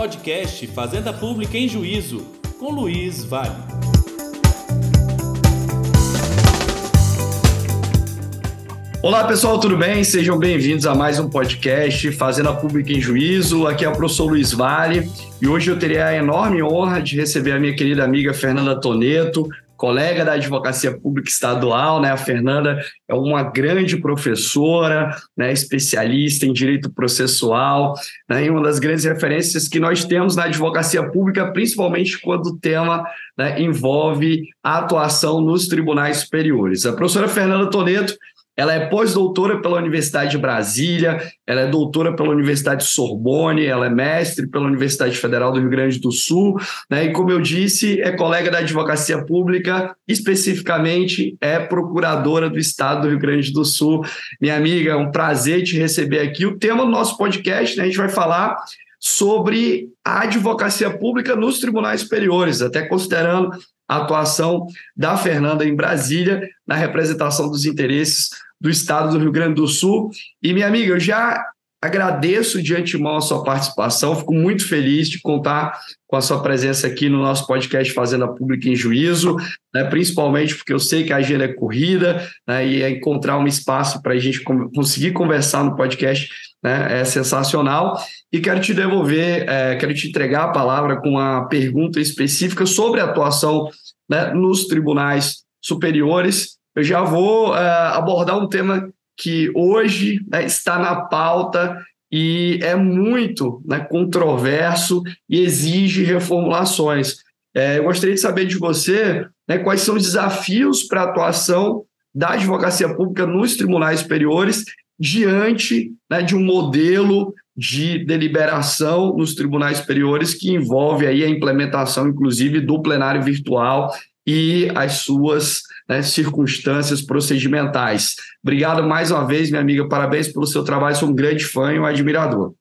podcast Fazenda Pública em Juízo, com Luiz Vale. Olá pessoal, tudo bem? Sejam bem-vindos a mais um podcast Fazenda Pública em Juízo. Aqui é o professor Luiz Vale e hoje eu terei a enorme honra de receber a minha querida amiga Fernanda Toneto, colega da Advocacia Pública Estadual, né? A Fernanda é uma grande professora, né? especialista em direito processual, né? E uma das grandes referências que nós temos na advocacia pública, principalmente quando o tema né, envolve a atuação nos tribunais superiores. A professora Fernanda Toneto ela é pós-doutora pela Universidade de Brasília, ela é doutora pela Universidade Sorbonne, ela é mestre pela Universidade Federal do Rio Grande do Sul, né? E como eu disse, é colega da advocacia pública, especificamente é procuradora do Estado do Rio Grande do Sul. Minha amiga, é um prazer te receber aqui. O tema do nosso podcast, né, a gente vai falar sobre a advocacia pública nos tribunais superiores, até considerando a atuação da Fernanda em Brasília na representação dos interesses do Estado do Rio Grande do Sul. E, minha amiga, eu já agradeço de antemão a sua participação, fico muito feliz de contar com a sua presença aqui no nosso podcast Fazenda Pública em Juízo, né, principalmente porque eu sei que a agenda é corrida né, e é encontrar um espaço para a gente conseguir conversar no podcast né, é sensacional. E quero te devolver, é, quero te entregar a palavra com uma pergunta específica sobre a atuação né, nos tribunais superiores eu já vou uh, abordar um tema que hoje né, está na pauta e é muito né, controverso e exige reformulações. É, eu gostaria de saber de você né, quais são os desafios para a atuação da advocacia pública nos tribunais superiores diante né, de um modelo de deliberação nos tribunais superiores que envolve aí a implementação, inclusive, do plenário virtual e as suas né, circunstâncias procedimentais. Obrigado mais uma vez, minha amiga, parabéns pelo seu trabalho, sou um grande fã e um admirador.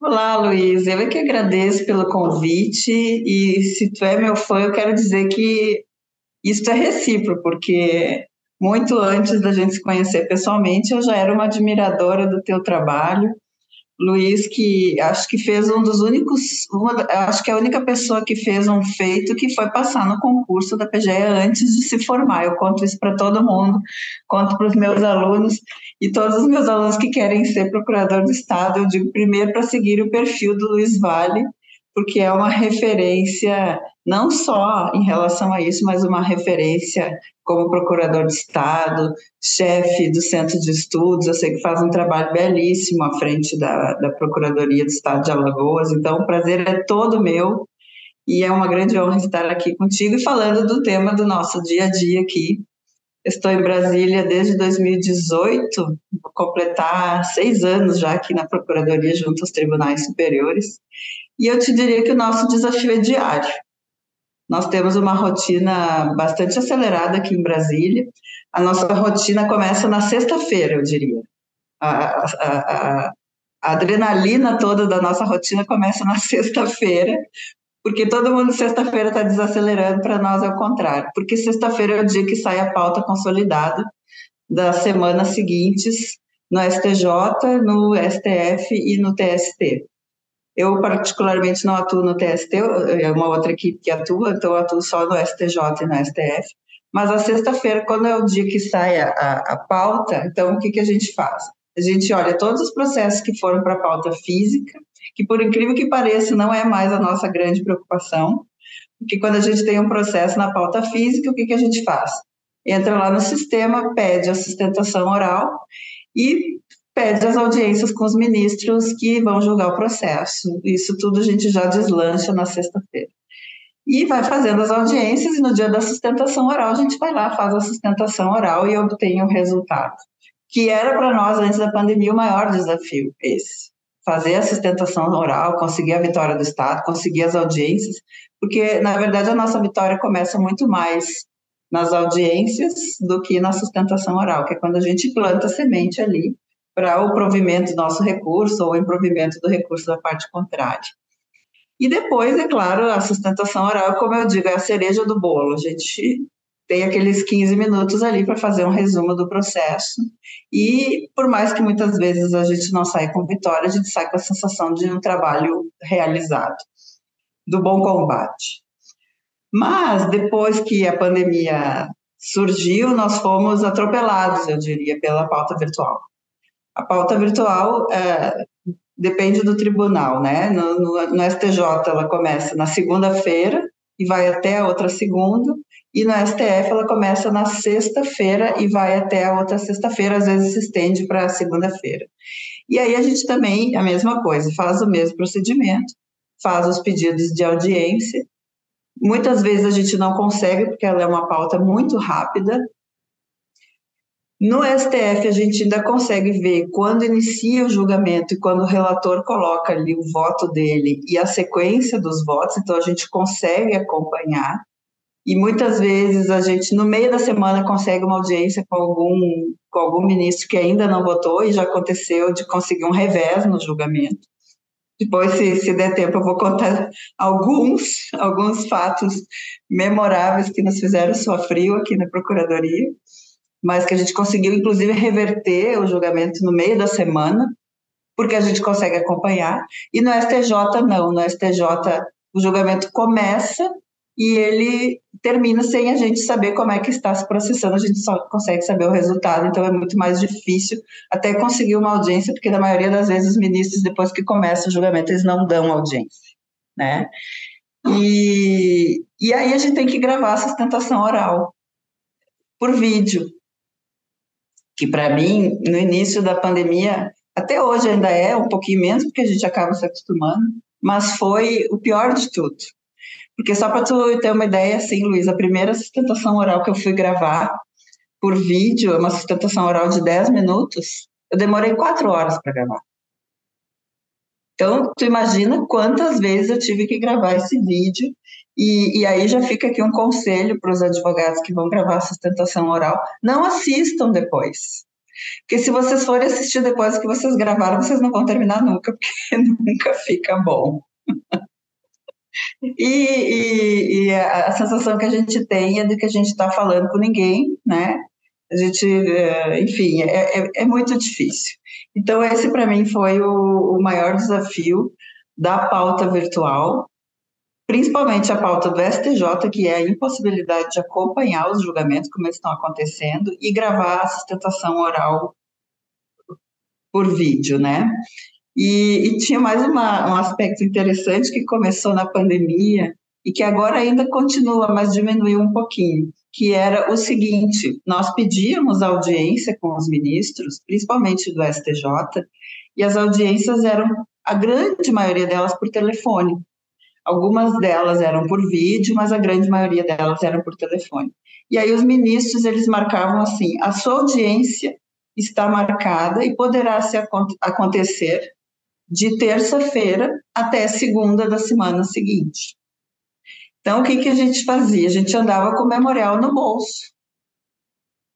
Olá, Luiz, eu é que agradeço pelo convite. E se tu é meu fã, eu quero dizer que isso é recíproco, porque muito antes da gente se conhecer pessoalmente, eu já era uma admiradora do teu trabalho Luiz, que acho que fez um dos únicos, uma, acho que é a única pessoa que fez um feito que foi passar no concurso da PGE antes de se formar. Eu conto isso para todo mundo, conto para os meus alunos e todos os meus alunos que querem ser procurador do Estado. Eu digo primeiro para seguir o perfil do Luiz Vale, porque é uma referência não só em relação a isso, mas uma referência como procurador de Estado, chefe do Centro de Estudos. Eu sei que faz um trabalho belíssimo à frente da, da Procuradoria do Estado de Alagoas. Então, o prazer é todo meu e é uma grande honra estar aqui contigo e falando do tema do nosso dia a dia aqui. Estou em Brasília desde 2018, vou completar seis anos já aqui na Procuradoria junto aos tribunais superiores. E eu te diria que o nosso desafio é diário. Nós temos uma rotina bastante acelerada aqui em Brasília. A nossa rotina começa na sexta-feira, eu diria. A, a, a, a, adrenalina toda da nossa rotina começa na sexta-feira, porque todo mundo sexta-feira está desacelerando, para nós é o contrário. Porque sexta-feira é o dia que sai a pauta consolidada das semanas seguintes no STJ, no STF e no TST. Eu, particularmente, não atuo no TST, é uma outra equipe que atua, então eu atuo só no STJ e no STF. Mas a sexta-feira, quando é o dia que sai a, a, a pauta, então o que, que a gente faz? A gente olha todos os processos que foram para a pauta física, que por incrível que pareça, não é mais a nossa grande preocupação, porque quando a gente tem um processo na pauta física, o que, que a gente faz? Entra lá no sistema, pede a sustentação oral e pede as audiências com os ministros que vão julgar o processo. Isso tudo a gente já deslancha na sexta-feira. E vai fazendo as audiências, e no dia da sustentação oral, a gente vai lá, faz a sustentação oral e obtém o resultado. Que era para nós, antes da pandemia, o maior desafio, esse. Fazer a sustentação oral, conseguir a vitória do Estado, conseguir as audiências, porque, na verdade, a nossa vitória começa muito mais nas audiências do que na sustentação oral, que é quando a gente planta a semente ali para o provimento do nosso recurso ou o improvimento do recurso da parte contrária. E depois, é claro, a sustentação oral, como eu digo, é a cereja do bolo. A gente tem aqueles 15 minutos ali para fazer um resumo do processo. E por mais que muitas vezes a gente não saia com vitória, a gente sai com a sensação de um trabalho realizado, do bom combate. Mas depois que a pandemia surgiu, nós fomos atropelados, eu diria, pela pauta virtual. A pauta virtual é, depende do tribunal, né? No, no, no STJ ela começa na segunda-feira e vai até a outra segunda, e no STF ela começa na sexta-feira e vai até a outra sexta-feira, às vezes se estende para segunda-feira. E aí a gente também, a mesma coisa, faz o mesmo procedimento, faz os pedidos de audiência. Muitas vezes a gente não consegue, porque ela é uma pauta muito rápida, no STF, a gente ainda consegue ver quando inicia o julgamento e quando o relator coloca ali o voto dele e a sequência dos votos, então a gente consegue acompanhar. E muitas vezes a gente, no meio da semana, consegue uma audiência com algum, com algum ministro que ainda não votou, e já aconteceu de conseguir um revés no julgamento. Depois, se, se der tempo, eu vou contar alguns, alguns fatos memoráveis que nos fizeram sofrer aqui na Procuradoria mas que a gente conseguiu, inclusive, reverter o julgamento no meio da semana, porque a gente consegue acompanhar. E no STJ, não. No STJ, o julgamento começa e ele termina sem a gente saber como é que está se processando, a gente só consegue saber o resultado, então é muito mais difícil até conseguir uma audiência, porque na maioria das vezes os ministros, depois que começa o julgamento, eles não dão audiência, né? E, e aí a gente tem que gravar a sustentação oral por vídeo, que para mim, no início da pandemia, até hoje ainda é um pouquinho menos, porque a gente acaba se acostumando, mas foi o pior de tudo. Porque só para tu ter uma ideia, assim, Luiz, a primeira sustentação oral que eu fui gravar por vídeo, uma sustentação oral de 10 minutos, eu demorei quatro horas para gravar. Então, tu imagina quantas vezes eu tive que gravar esse vídeo e, e aí já fica aqui um conselho para os advogados que vão gravar a sustentação oral: não assistam depois. Porque se vocês forem assistir depois que vocês gravaram, vocês não vão terminar nunca, porque nunca fica bom. E, e, e, a, sensação que a gente tem é de que a gente está falando com ninguém, né? A gente, é, enfim, é, é, é muito difícil. Então, esse para mim foi o, o maior desafio da pauta virtual, principalmente a pauta do STJ, que é a impossibilidade de acompanhar os julgamentos como eles estão acontecendo e gravar a sustentação oral por vídeo, né? E, e tinha mais uma, um aspecto interessante que começou na pandemia e que agora ainda continua, mas diminuiu um pouquinho, que era o seguinte: nós pedíamos audiência com os ministros, principalmente do STJ, e as audiências eram, a grande maioria delas, por telefone. Algumas delas eram por vídeo, mas a grande maioria delas eram por telefone. E aí os ministros, eles marcavam assim, a sua audiência está marcada e poderá se acontecer de terça-feira até segunda da semana seguinte. Então, o que, que a gente fazia? A gente andava com o memorial no bolso.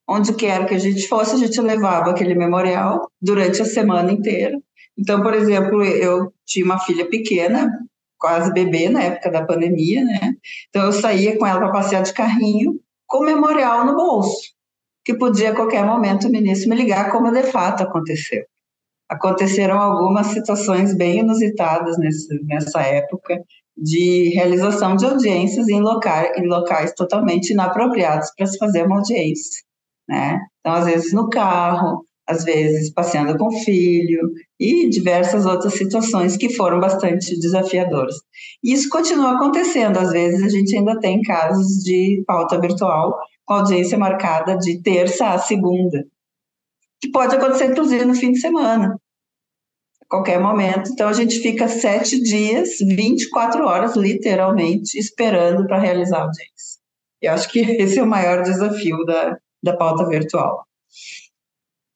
Onde quer que a gente fosse, a gente levava aquele memorial durante a semana inteira. Então, por exemplo, eu tinha uma filha pequena, quase bebê na época da pandemia, né? Então eu saía com ela para passear de carrinho com memorial no bolso, que podia a qualquer momento o ministro me ligar, como de fato aconteceu. Aconteceram algumas situações bem inusitadas nesse, nessa época de realização de audiências em, loca, em locais totalmente inapropriados para se fazer uma audiência, né? Então, às vezes no carro, às vezes passeando com o filho e diversas outras situações que foram bastante desafiadoras. E isso continua acontecendo, às vezes a gente ainda tem casos de pauta virtual com audiência marcada de terça a segunda, que pode acontecer inclusive no fim de semana, qualquer momento. Então a gente fica sete dias, 24 horas literalmente esperando para realizar a audiência. Eu acho que esse é o maior desafio da, da pauta virtual.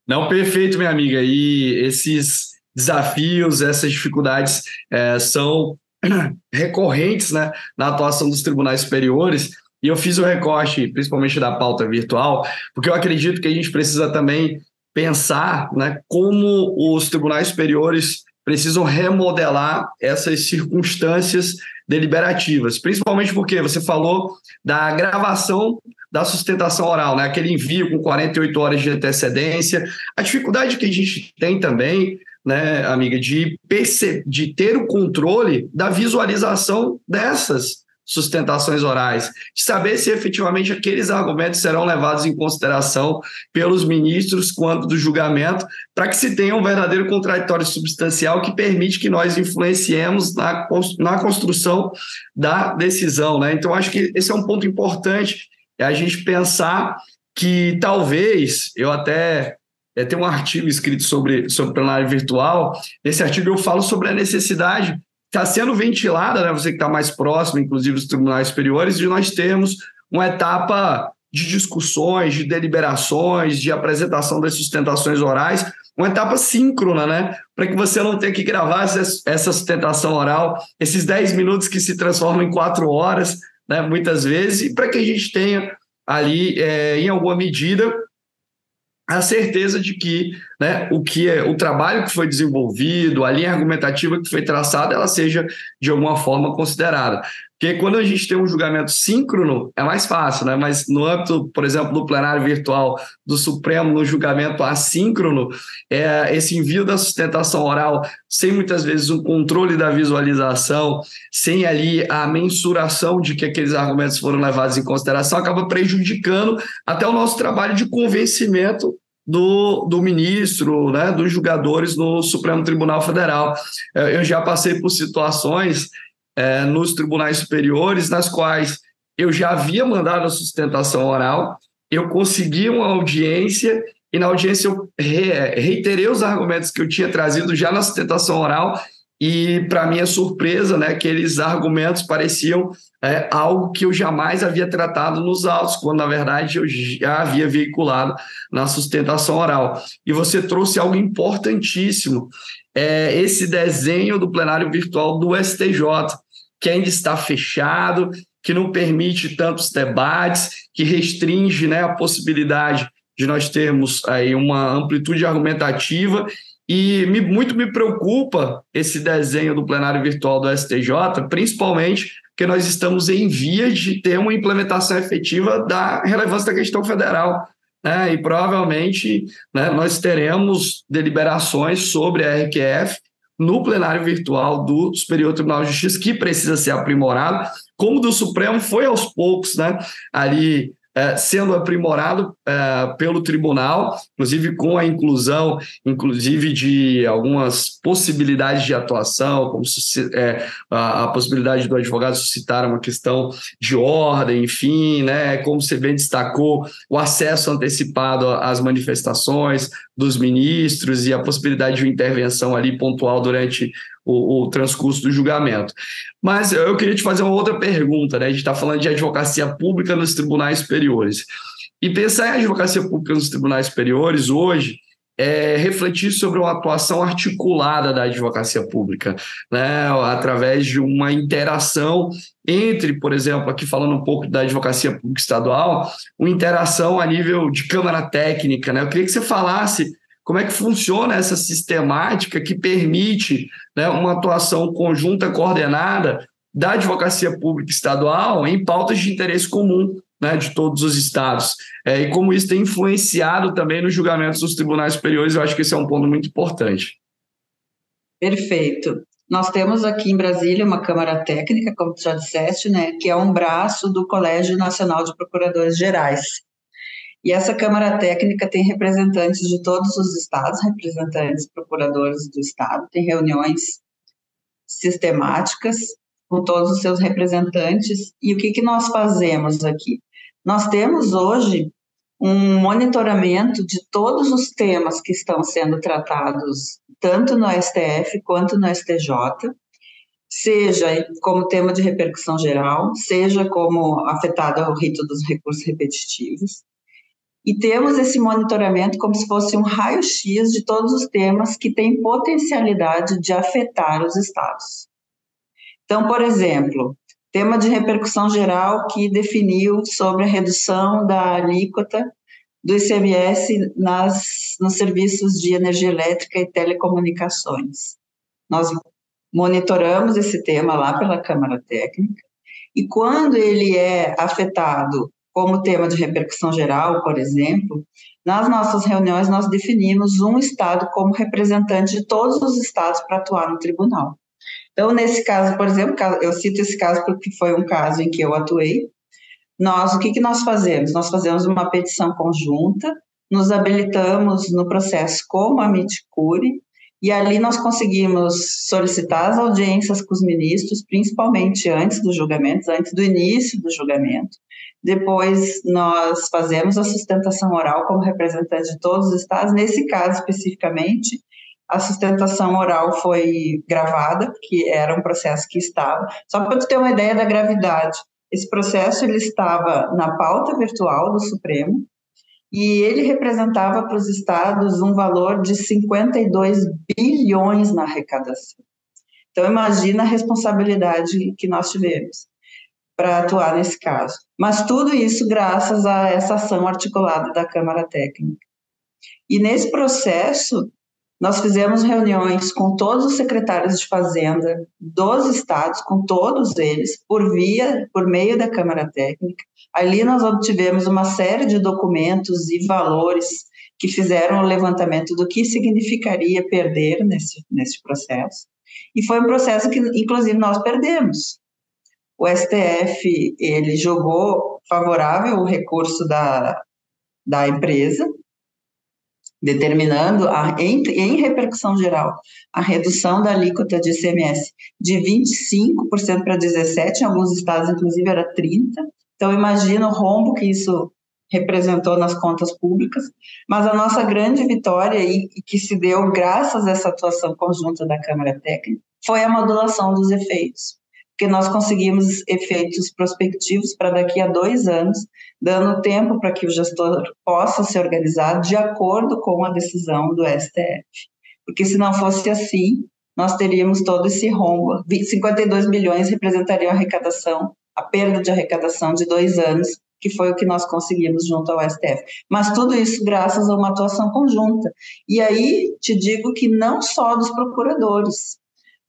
Não, perfeito, minha amiga. E esses desafios, essas dificuldades é, são recorrentes né, na atuação dos tribunais superiores. E eu fiz o recorte, principalmente da pauta virtual, porque eu acredito que a gente precisa também pensar né, como os tribunais superiores precisam remodelar essas circunstâncias deliberativas, principalmente porque você falou da gravação da sustentação oral, né? aquele envio com 48 horas de antecedência. A dificuldade que a gente tem também, né, amiga, de, de ter o controle da visualização dessas sustentações orais, de saber se efetivamente aqueles argumentos serão levados em consideração pelos ministros quando do julgamento, para que se tenha um verdadeiro contraditório substancial que permite que nós influenciemos na, na construção da decisão. Né? Então, acho que esse é um ponto importante, é a gente pensar que talvez, eu até é, tem um artigo escrito sobre, sobre plenário virtual. Nesse artigo eu falo sobre a necessidade está sendo ventilada, né, você que está mais próximo, inclusive dos tribunais superiores, de nós termos uma etapa de discussões, de deliberações, de apresentação das sustentações orais, uma etapa síncrona, né? Para que você não tenha que gravar essa sustentação oral, esses 10 minutos que se transformam em quatro horas, né? Muitas vezes, e para que a gente tenha ali, é, em alguma medida, a certeza de que né, o que é o trabalho que foi desenvolvido, a linha argumentativa que foi traçada, ela seja de alguma forma considerada. Porque quando a gente tem um julgamento síncrono, é mais fácil, né? Mas no âmbito, por exemplo, do plenário virtual do Supremo, no julgamento assíncrono, é, esse envio da sustentação oral, sem muitas vezes um controle da visualização, sem ali a mensuração de que aqueles argumentos foram levados em consideração, acaba prejudicando até o nosso trabalho de convencimento do, do ministro, né, dos julgadores no Supremo Tribunal Federal. É, eu já passei por situações é, nos tribunais superiores, nas quais eu já havia mandado a sustentação oral, eu consegui uma audiência e na audiência eu reiterei os argumentos que eu tinha trazido já na sustentação oral e para minha surpresa, né, aqueles argumentos pareciam é, algo que eu jamais havia tratado nos autos, quando na verdade eu já havia veiculado na sustentação oral. E você trouxe algo importantíssimo, é, esse desenho do plenário virtual do STJ que ainda está fechado, que não permite tantos debates, que restringe né, a possibilidade de nós termos aí uma amplitude argumentativa e me, muito me preocupa esse desenho do plenário virtual do STJ, principalmente porque nós estamos em vias de ter uma implementação efetiva da relevância da questão federal. Né? E provavelmente né, nós teremos deliberações sobre a RQF no plenário virtual do Superior Tribunal de Justiça, que precisa ser aprimorado, como do Supremo foi aos poucos, né, ali sendo aprimorado é, pelo tribunal, inclusive com a inclusão, inclusive de algumas possibilidades de atuação, como é, a, possibilidade do advogado suscitar uma questão de ordem, enfim, né, como você bem destacou, o acesso antecipado às manifestações dos ministros e a possibilidade de intervenção ali pontual durante o, o, transcurso do julgamento. Mas eu queria te fazer uma outra pergunta, né? A gente está falando de advocacia pública nos tribunais superiores. E pensar em advocacia pública nos tribunais superiores hoje é refletir sobre uma atuação articulada da advocacia pública, né, através de uma interação entre, por exemplo, aqui falando um pouco da advocacia pública estadual, uma interação a nível de câmara técnica. Né? Eu queria que você falasse como é que funciona essa sistemática que permite né, uma atuação conjunta, coordenada da advocacia pública estadual em pautas de interesse comum né, de todos os estados. É, e como isso tem influenciado também nos julgamentos dos tribunais superiores, eu acho que esse é um ponto muito importante. Perfeito. Nós temos aqui em Brasília uma Câmara Técnica, como tu já disseste, né, que é um braço do Colégio Nacional de Procuradores Gerais. E essa Câmara Técnica tem representantes de todos os estados, representantes procuradores do estado, tem reuniões sistemáticas com todos os seus representantes. E o que, que nós fazemos aqui? Nós temos hoje um monitoramento de todos os temas que estão sendo tratados, tanto no STF quanto no STJ, seja como tema de repercussão geral, seja como afetado ao rito dos recursos repetitivos. E temos esse monitoramento como se fosse um raio-x de todos os temas que têm potencialidade de afetar os estados. Então, por exemplo, tema de repercussão geral que definiu sobre a redução da alíquota do ICMS nas, nos serviços de energia elétrica e telecomunicações. Nós monitoramos esse tema lá pela Câmara Técnica, e quando ele é afetado como tema de repercussão geral, por exemplo, nas nossas reuniões nós definimos um estado como representante de todos os estados para atuar no tribunal. Então, nesse caso, por exemplo, eu cito esse caso porque foi um caso em que eu atuei. Nós, o que, que nós fazemos? Nós fazemos uma petição conjunta, nos habilitamos no processo como a Miticure, e ali nós conseguimos solicitar as audiências com os ministros, principalmente antes dos julgamentos, antes do início do julgamento. Depois nós fazemos a sustentação oral como representante de todos os estados. Nesse caso especificamente, a sustentação oral foi gravada, porque era um processo que estava. Só para você ter uma ideia da gravidade, esse processo ele estava na pauta virtual do Supremo e ele representava para os estados um valor de 52 bilhões na arrecadação. Então imagina a responsabilidade que nós tivemos para atuar nesse caso. Mas tudo isso graças a essa ação articulada da Câmara Técnica. E nesse processo, nós fizemos reuniões com todos os secretários de Fazenda dos estados, com todos eles, por via, por meio da Câmara Técnica. Ali nós obtivemos uma série de documentos e valores que fizeram o levantamento do que significaria perder nesse, nesse processo. E foi um processo que, inclusive, nós perdemos. O STF, ele jogou favorável o recurso da, da empresa, determinando, a, em, em repercussão geral, a redução da alíquota de ICMS de 25% para 17%, em alguns estados, inclusive, era 30%. Então, imagina o rombo que isso representou nas contas públicas, mas a nossa grande vitória, e, e que se deu graças a essa atuação conjunta da Câmara Técnica, foi a modulação dos efeitos porque nós conseguimos efeitos prospectivos para daqui a dois anos, dando tempo para que o gestor possa se organizar de acordo com a decisão do STF. Porque se não fosse assim, nós teríamos todo esse rombo. 52 bilhões representariam a arrecadação, a perda de arrecadação de dois anos, que foi o que nós conseguimos junto ao STF. Mas tudo isso graças a uma atuação conjunta. E aí te digo que não só dos procuradores,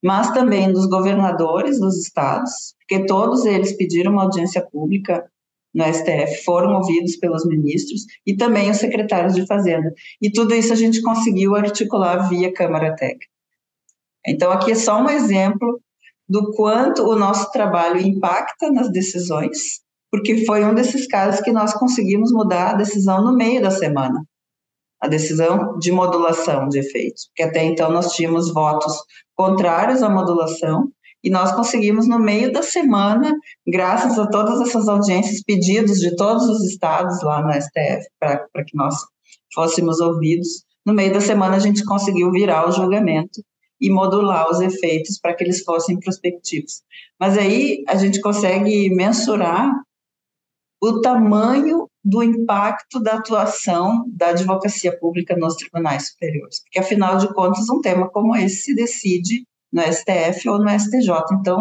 mas também dos governadores dos estados, porque todos eles pediram uma audiência pública no STF, foram ouvidos pelos ministros e também os secretários de Fazenda. E tudo isso a gente conseguiu articular via Câmara Técnica. Então, aqui é só um exemplo do quanto o nosso trabalho impacta nas decisões, porque foi um desses casos que nós conseguimos mudar a decisão no meio da semana a decisão de modulação de efeitos, porque até então nós tínhamos votos contrários à modulação e nós conseguimos no meio da semana, graças a todas essas audiências, pedidos de todos os estados lá no STF para que nós fôssemos ouvidos, no meio da semana a gente conseguiu virar o julgamento e modular os efeitos para que eles fossem prospectivos. Mas aí a gente consegue mensurar o tamanho do impacto da atuação da advocacia pública nos tribunais superiores, porque afinal de contas um tema como esse se decide no STF ou no STJ. Então,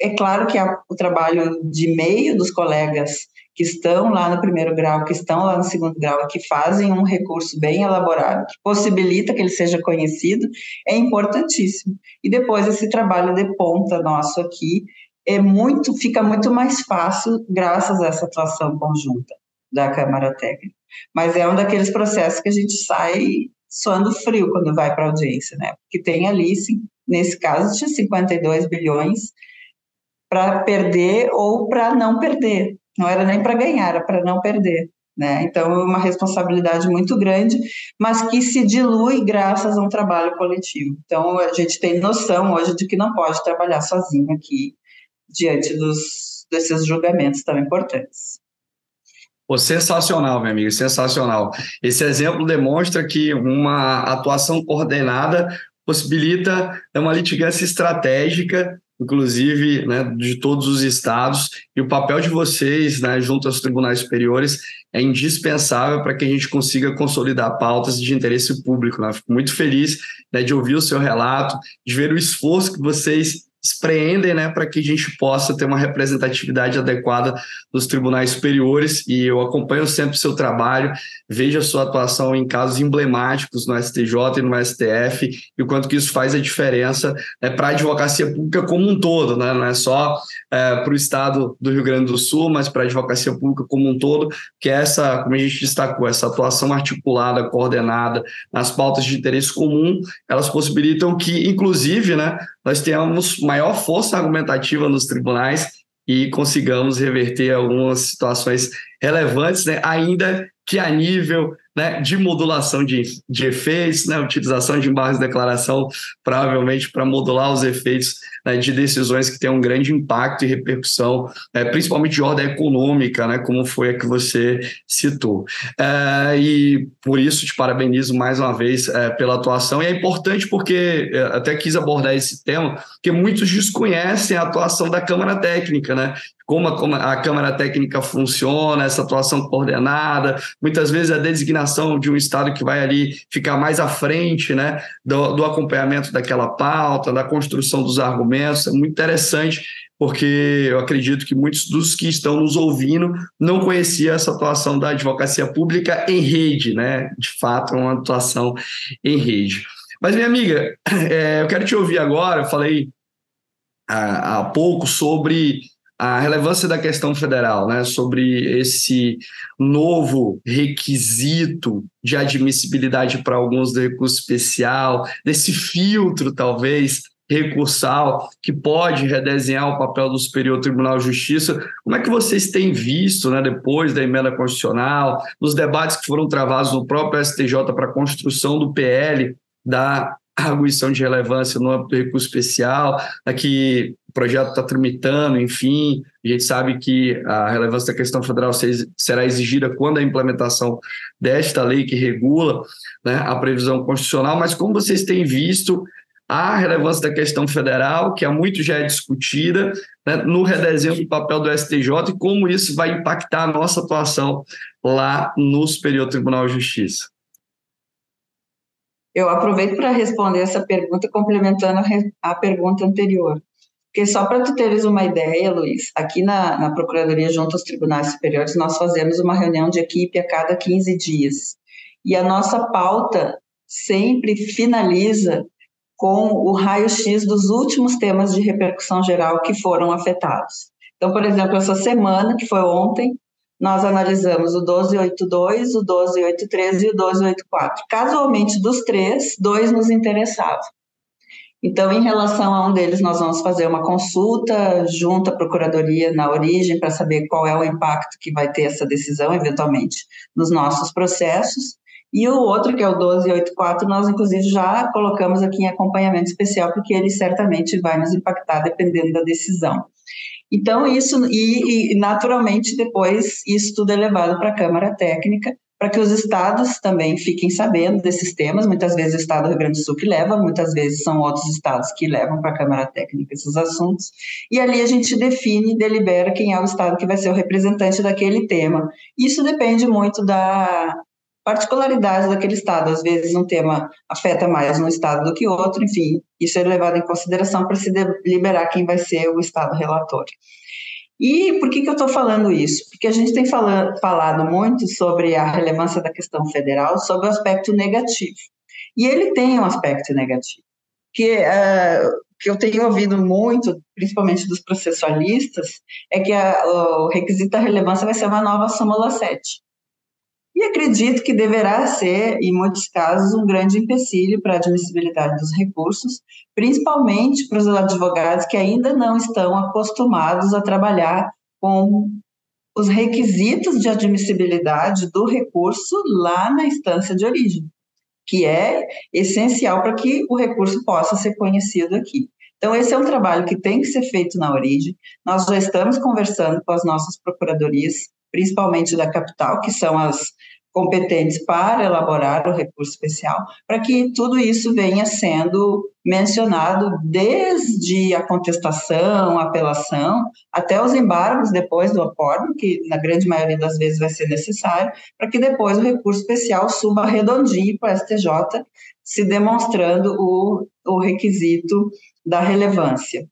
é claro que o trabalho de meio dos colegas que estão lá no primeiro grau, que estão lá no segundo grau, que fazem um recurso bem elaborado, que possibilita que ele seja conhecido, é importantíssimo. E depois esse trabalho de ponta nosso aqui é muito, fica muito mais fácil graças a essa atuação conjunta da Câmara Técnica. Mas é um daqueles processos que a gente sai suando frio quando vai para a audiência, né? Porque tem ali, nesse caso, tinha 52 bilhões para perder ou para não perder. Não era nem para ganhar, era para não perder. Né? Então, é uma responsabilidade muito grande, mas que se dilui graças a um trabalho coletivo. Então, a gente tem noção hoje de que não pode trabalhar sozinho aqui diante dos, desses julgamentos tão importantes. Pô, sensacional, meu amigo, sensacional. Esse exemplo demonstra que uma atuação coordenada possibilita uma litigância estratégica, inclusive né, de todos os estados, e o papel de vocês, né, junto aos tribunais superiores, é indispensável para que a gente consiga consolidar pautas de interesse público. Né? Fico muito feliz né, de ouvir o seu relato, de ver o esforço que vocês espreendem né, para que a gente possa ter uma representatividade adequada nos tribunais superiores. E eu acompanho sempre o seu trabalho, vejo a sua atuação em casos emblemáticos no STJ e no STF, e o quanto que isso faz a diferença né, para a advocacia pública como um todo, né? não é só é, para o estado do Rio Grande do Sul, mas para a advocacia pública como um todo, que é essa, como a gente destacou, essa atuação articulada, coordenada nas pautas de interesse comum, elas possibilitam que, inclusive, né, nós tenhamos maior força argumentativa nos tribunais e consigamos reverter algumas situações relevantes, né, ainda que a nível né, de modulação de, de efeitos, né, utilização de embargos de declaração, provavelmente para modular os efeitos né, de decisões que têm um grande impacto e repercussão, é, principalmente de ordem econômica, né, como foi a que você citou. É, e por isso te parabenizo mais uma vez é, pela atuação, e é importante porque é, até quis abordar esse tema, porque muitos desconhecem a atuação da Câmara Técnica, né? Como a, a, Câmara Técnica funciona, essa atuação coordenada, muitas vezes a designação de um Estado que vai ali ficar mais à frente né, do, do acompanhamento daquela pauta, da construção dos argumentos, é muito interessante, porque eu acredito que muitos dos que estão nos ouvindo não conheciam essa atuação da advocacia pública em rede, né? De fato, é uma atuação em rede. Mas, minha amiga, é, eu quero te ouvir agora, eu falei há, há pouco sobre a relevância da questão federal, né, sobre esse novo requisito de admissibilidade para alguns do recurso especial, desse filtro, talvez, recursal, que pode redesenhar o papel do Superior Tribunal de Justiça. Como é que vocês têm visto, né, depois da emenda constitucional, nos debates que foram travados no próprio STJ para a construção do PL da arguição de relevância no âmbito do recurso especial, aqui o projeto está tramitando, enfim, a gente sabe que a relevância da questão federal será exigida quando a implementação desta lei que regula né, a previsão constitucional, mas como vocês têm visto a relevância da questão federal, que há muito já é discutida, né, no redesenho do papel do STJ e como isso vai impactar a nossa atuação lá no Superior Tribunal de Justiça. Eu aproveito para responder essa pergunta, complementando a, a pergunta anterior. Porque só para tu teres uma ideia, Luiz, aqui na, na Procuradoria junto aos Tribunais Superiores, nós fazemos uma reunião de equipe a cada 15 dias. E a nossa pauta sempre finaliza com o raio-x dos últimos temas de repercussão geral que foram afetados. Então, por exemplo, essa semana, que foi ontem, nós analisamos o 1282, o 1283 e o 1284. Casualmente, dos três, dois nos interessavam. Então, em relação a um deles, nós vamos fazer uma consulta junto à Procuradoria na origem para saber qual é o impacto que vai ter essa decisão, eventualmente, nos nossos processos. E o outro, que é o 1284, nós, inclusive, já colocamos aqui em acompanhamento especial, porque ele certamente vai nos impactar dependendo da decisão. Então, isso, e, e naturalmente, depois, isso tudo é levado para a Câmara Técnica, para que os estados também fiquem sabendo desses temas. Muitas vezes o estado do Rio Grande do Sul que leva, muitas vezes são outros estados que levam para a Câmara Técnica esses assuntos. E ali a gente define delibera quem é o estado que vai ser o representante daquele tema. Isso depende muito da particularidade daquele estado. Às vezes um tema afeta mais um estado do que outro, enfim, isso é levado em consideração para se deliberar quem vai ser o estado relator. E por que, que eu estou falando isso? Porque a gente tem falando, falado muito sobre a relevância da questão federal, sobre o aspecto negativo. E ele tem um aspecto negativo, que, uh, que eu tenho ouvido muito, principalmente dos processualistas, é que a, o requisito da relevância vai ser uma nova súmula 7. E acredito que deverá ser, em muitos casos, um grande empecilho para a admissibilidade dos recursos, principalmente para os advogados que ainda não estão acostumados a trabalhar com os requisitos de admissibilidade do recurso lá na instância de origem, que é essencial para que o recurso possa ser conhecido aqui. Então, esse é um trabalho que tem que ser feito na origem. Nós já estamos conversando com as nossas procuradorias principalmente da capital, que são as competentes para elaborar o recurso especial, para que tudo isso venha sendo mencionado desde a contestação, a apelação, até os embargos depois do acordo, que na grande maioria das vezes vai ser necessário, para que depois o recurso especial suba redondinho para o STJ, se demonstrando o, o requisito da relevância.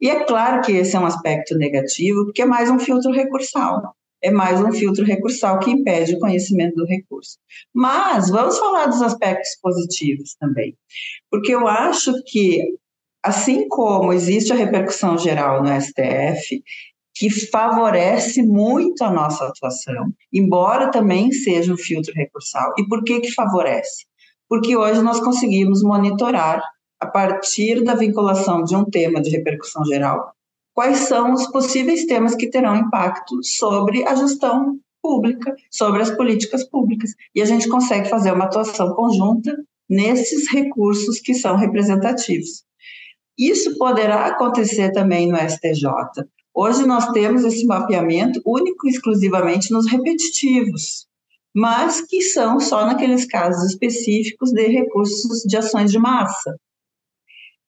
E é claro que esse é um aspecto negativo, porque é mais um filtro recursal. É mais um filtro recursal que impede o conhecimento do recurso. Mas vamos falar dos aspectos positivos também. Porque eu acho que, assim como existe a repercussão geral no STF, que favorece muito a nossa atuação, embora também seja um filtro recursal. E por que que favorece? Porque hoje nós conseguimos monitorar a partir da vinculação de um tema de repercussão geral, quais são os possíveis temas que terão impacto sobre a gestão pública, sobre as políticas públicas. E a gente consegue fazer uma atuação conjunta nesses recursos que são representativos. Isso poderá acontecer também no STJ. Hoje nós temos esse mapeamento único e exclusivamente nos repetitivos, mas que são só naqueles casos específicos de recursos de ações de massa.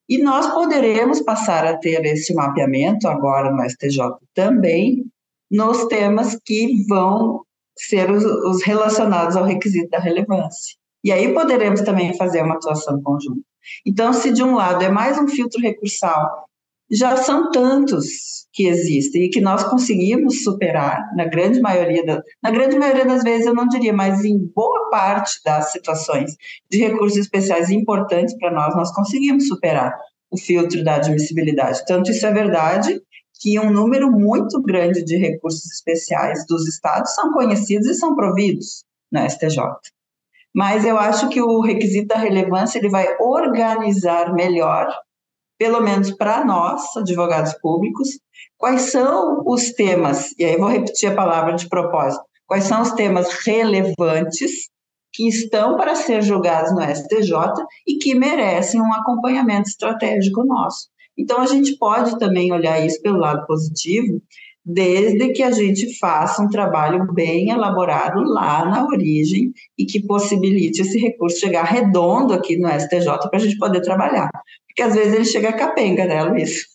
E nós poderemos passar a ter esse mapeamento agora no STJ também, nos temas que vão ser os, os relacionados ao requisito da relevância. E aí poderemos também fazer uma atuação conjunta. Então, se de um lado é mais um filtro recursal, já são tantos que existem e que nós conseguimos superar na grande maioria da, na grande maioria das vezes eu não diria, mas em boa parte das situações de recursos especiais importantes para nós nós conseguimos superar o filtro da admissibilidade. Tanto isso é verdade que um número muito grande de recursos especiais dos estados são conhecidos e são providos na STJ. Mas eu acho que o requisito da relevância ele vai organizar melhor, pelo menos para nós, advogados públicos, quais são os temas, e aí vou repetir a palavra de propósito, quais são os temas relevantes que estão para ser julgados no STJ e que merecem um acompanhamento estratégico nosso. Então, a gente pode também olhar isso pelo lado positivo, desde que a gente faça um trabalho bem elaborado lá na origem e que possibilite esse recurso chegar redondo aqui no STJ para a gente poder trabalhar. Porque às vezes ele chega capenga, né, Luiz?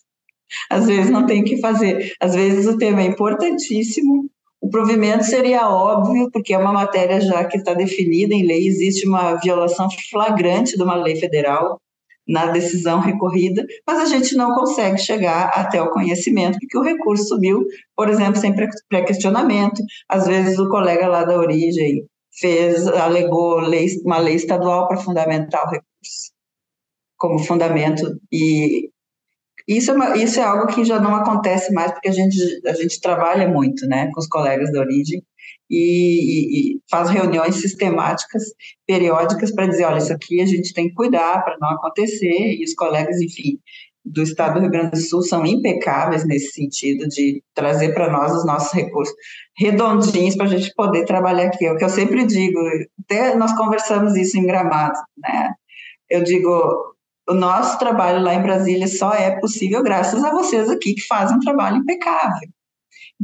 Às vezes não tem o que fazer. Às vezes o tema é importantíssimo, o provimento seria óbvio, porque é uma matéria já que está definida em lei, existe uma violação flagrante de uma lei federal, na decisão recorrida, mas a gente não consegue chegar até o conhecimento, porque o recurso subiu, por exemplo, sem pré-questionamento. Às vezes o colega lá da origem fez, alegou lei, uma lei estadual para fundamentar o recurso como fundamento e isso é, uma, isso é algo que já não acontece mais porque a gente, a gente trabalha muito né, com os colegas da origem e, e, faz reuniões sistemáticas, periódicas, para dizer, olha, isso aqui a gente tem que cuidar para não acontecer, e os colegas, enfim, do Estado do Rio Grande do Sul são impecáveis nesse sentido de trazer para nós os nossos recursos redondinhos para a gente poder trabalhar aqui. É o que eu sempre digo, até nós conversamos isso em Gramado, né? Eu digo, o nosso trabalho lá em Brasília só é possível graças a vocês aqui que fazem um trabalho impecável.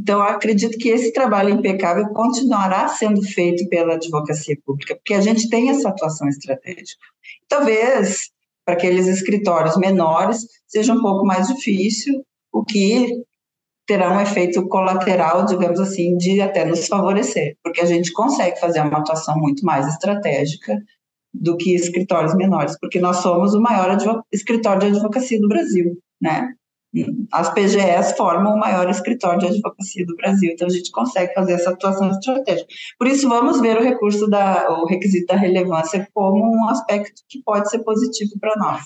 Então, acredito que esse trabalho impecável continuará sendo feito pela advocacia pública, porque a gente tem essa atuação estratégica. Talvez para aqueles escritórios menores seja um pouco mais difícil, o que terá um efeito colateral, digamos assim, de até nos favorecer, porque a gente consegue fazer uma atuação muito mais estratégica do que escritórios menores, porque nós somos o maior escritório de advocacia do Brasil, né? As PGS formam o maior escritório de advocacia do Brasil, então a gente consegue fazer essa atuação estratégica. Por isso, vamos ver o recurso da, o requisito da relevância como um aspecto que pode ser positivo para nós.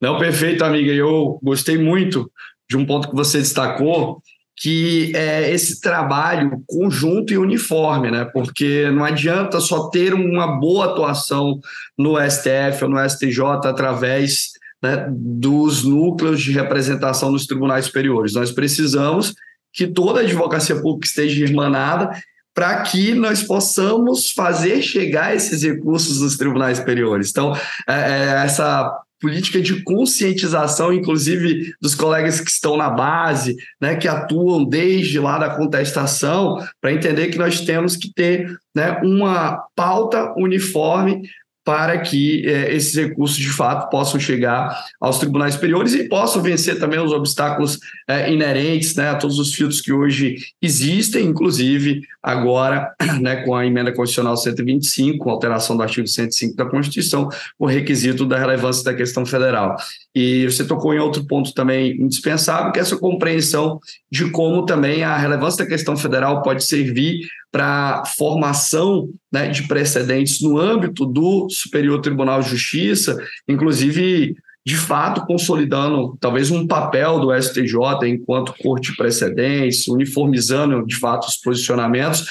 Não, perfeito, amiga. Eu gostei muito de um ponto que você destacou, que é esse trabalho conjunto e uniforme, né? Porque não adianta só ter uma boa atuação no STF ou no STJ através né, dos núcleos de representação nos tribunais superiores. Nós precisamos que toda a advocacia pública esteja irmanada para que nós possamos fazer chegar esses recursos nos tribunais superiores. Então, é, é, essa política de conscientização, inclusive dos colegas que estão na base, né, que atuam desde lá da contestação, para entender que nós temos que ter né, uma pauta uniforme para que é, esses recursos de fato possam chegar aos tribunais superiores e possam vencer também os obstáculos é, inerentes né, a todos os filtros que hoje existem, inclusive agora né, com a emenda constitucional 125, com alteração do artigo 105 da Constituição, o requisito da relevância da questão federal. E você tocou em outro ponto também indispensável, que é essa compreensão de como também a relevância da questão federal pode servir para formação né, de precedentes no âmbito do Superior Tribunal de Justiça, inclusive de fato consolidando talvez um papel do STJ enquanto corte de precedentes, uniformizando de fato os posicionamentos.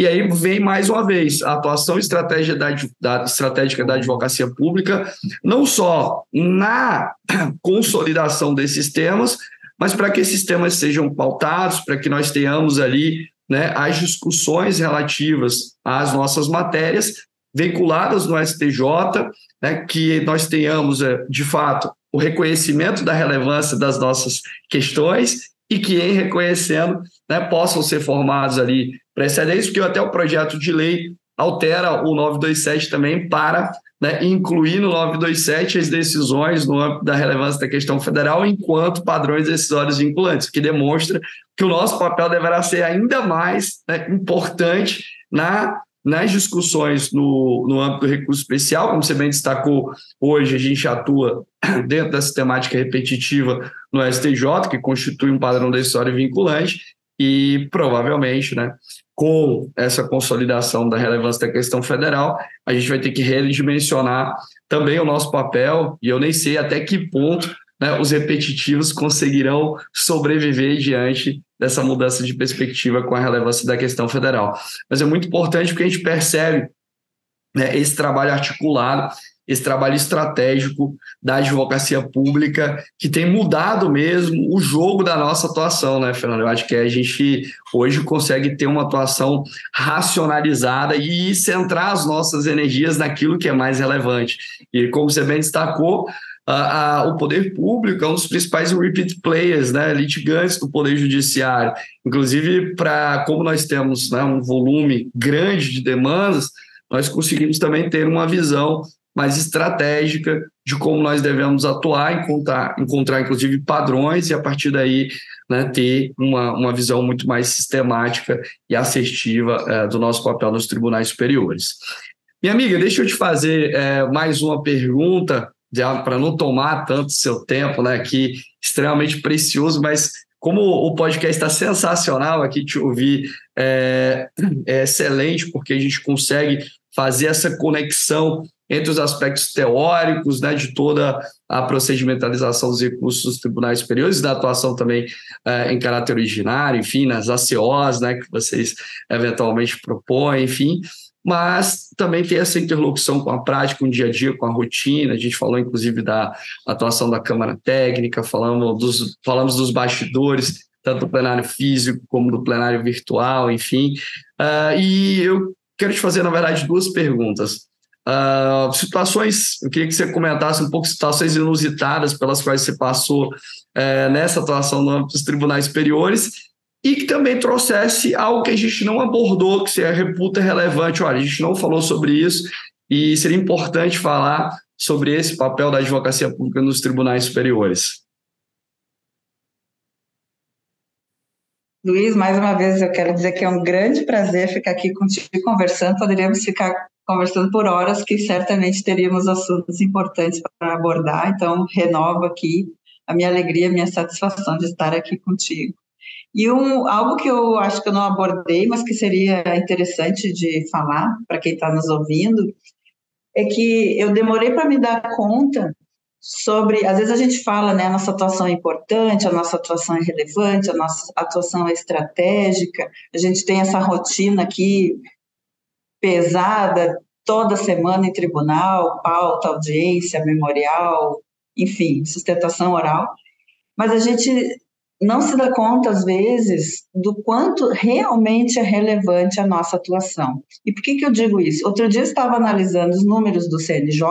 E aí vem mais uma vez a atuação da, da, estratégica da advocacia pública, não só na consolidação desses temas, mas para que esses temas sejam pautados, para que nós tenhamos ali né, as discussões relativas às nossas matérias vinculadas no STJ, né, que nós tenhamos, é, de fato, o reconhecimento da relevância das nossas questões e que, em reconhecendo, né, possam ser formados ali precedentes, porque até o projeto de lei altera o 927 também para né, incluir no 927 as decisões no âmbito da relevância da questão federal enquanto padrões decisórios vinculantes, que demonstra que o nosso papel deverá ser ainda mais né, importante na, nas discussões no, no âmbito do recurso especial, como você bem destacou, hoje a gente atua dentro da sistemática repetitiva no STJ, que constitui um padrão decisório vinculante, e provavelmente, né, com essa consolidação da relevância da questão federal, a gente vai ter que redimensionar também o nosso papel, e eu nem sei até que ponto né, os repetitivos conseguirão sobreviver diante dessa mudança de perspectiva com a relevância da questão federal. Mas é muito importante porque a gente percebe né, esse trabalho articulado esse trabalho estratégico da advocacia pública, que tem mudado mesmo o jogo da nossa atuação, né, Fernando? Eu acho que a gente hoje consegue ter uma atuação racionalizada e centrar as nossas energias naquilo que é mais relevante. E como você bem destacou, a, a, o poder público é um dos principais repeat players, né, litigantes do poder judiciário. Inclusive, para como nós temos né, um volume grande de demandas, nós conseguimos também ter uma visão mais estratégica de como nós devemos atuar, encontrar, encontrar inclusive padrões e a partir daí né, ter uma, uma visão muito mais sistemática e assertiva é, do nosso papel nos tribunais superiores. Minha amiga, deixa eu te fazer é, mais uma pergunta, para não tomar tanto seu tempo, né, aqui, extremamente precioso, mas como o podcast está sensacional aqui, te ouvir é, é excelente, porque a gente consegue fazer essa conexão entre os aspectos teóricos né, de toda a procedimentalização dos recursos dos tribunais superiores, da atuação também é, em caráter originário, enfim, nas ACOs né, que vocês eventualmente propõem, enfim, mas também tem essa interlocução com a prática, com o dia a dia, com a rotina. A gente falou, inclusive, da atuação da Câmara Técnica, falamos dos, falamos dos bastidores, tanto do plenário físico como do plenário virtual, enfim. Uh, e eu quero te fazer, na verdade, duas perguntas. Uh, situações, eu queria que você comentasse um pouco situações inusitadas pelas quais você passou uh, nessa atuação no âmbito dos tribunais superiores e que também trouxesse algo que a gente não abordou, que você reputa relevante. Olha, a gente não falou sobre isso e seria importante falar sobre esse papel da advocacia pública nos tribunais superiores. Luiz, mais uma vez eu quero dizer que é um grande prazer ficar aqui contigo conversando. Poderíamos ficar conversando por horas, que certamente teríamos assuntos importantes para abordar. Então, renovo aqui a minha alegria, a minha satisfação de estar aqui contigo. E um, algo que eu acho que eu não abordei, mas que seria interessante de falar para quem está nos ouvindo, é que eu demorei para me dar conta sobre, às vezes a gente fala, né, a nossa atuação é importante, a nossa atuação é relevante, a nossa atuação é estratégica, a gente tem essa rotina aqui pesada toda semana em tribunal, pauta, audiência, memorial, enfim, sustentação oral, mas a gente não se dá conta, às vezes, do quanto realmente é relevante a nossa atuação. E por que, que eu digo isso? Outro dia eu estava analisando os números do CNJ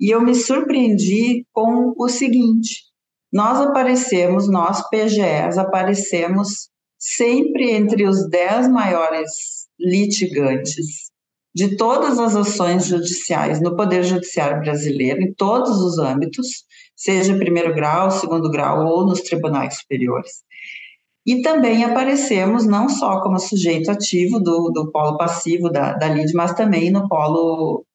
e eu me surpreendi com o seguinte: nós aparecemos, nós PGEs, aparecemos sempre entre os dez maiores litigantes de todas as ações judiciais no Poder Judiciário brasileiro, em todos os âmbitos, seja primeiro grau, segundo grau ou nos tribunais superiores. E também aparecemos não só como sujeito ativo do, do polo passivo da, da LID, mas também no polo,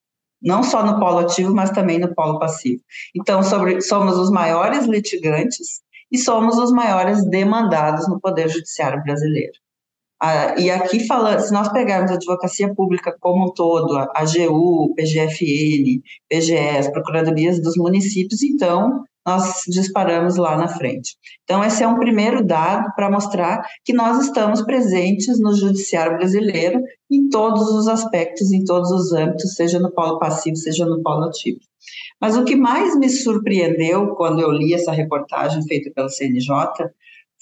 não só no polo ativo, mas também no polo passivo. Então, sobre, somos os maiores litigantes e somos os maiores demandados no Poder Judiciário brasileiro. Ah, e aqui falando, se nós pegarmos a advocacia pública como um todo, a AGU, PGFN, PGS, Procuradorias dos Municípios, então nós disparamos lá na frente. Então, esse é um primeiro dado para mostrar que nós estamos presentes no judiciário brasileiro em todos os aspectos, em todos os âmbitos, seja no polo passivo, seja no polo ativo. Mas o que mais me surpreendeu quando eu li essa reportagem feita pelo CNJ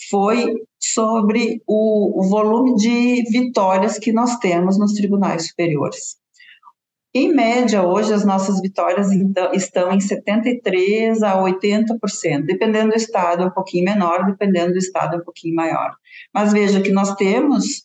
foi sobre o, o volume de vitórias que nós temos nos tribunais superiores. Em média, hoje, as nossas vitórias então, estão em 73% a 80%, dependendo do estado, um pouquinho menor, dependendo do estado, um pouquinho maior. Mas veja que nós temos,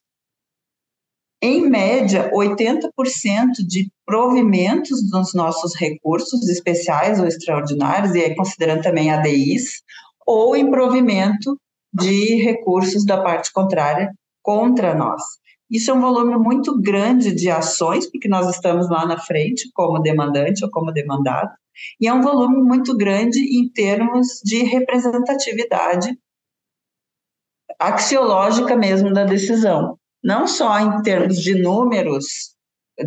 em média, 80% de provimentos dos nossos recursos especiais ou extraordinários, e aí considerando também ADIs, ou em provimento de recursos da parte contrária contra nós. Isso é um volume muito grande de ações, porque nós estamos lá na frente como demandante ou como demandado, e é um volume muito grande em termos de representatividade axiológica mesmo da decisão. Não só em termos de números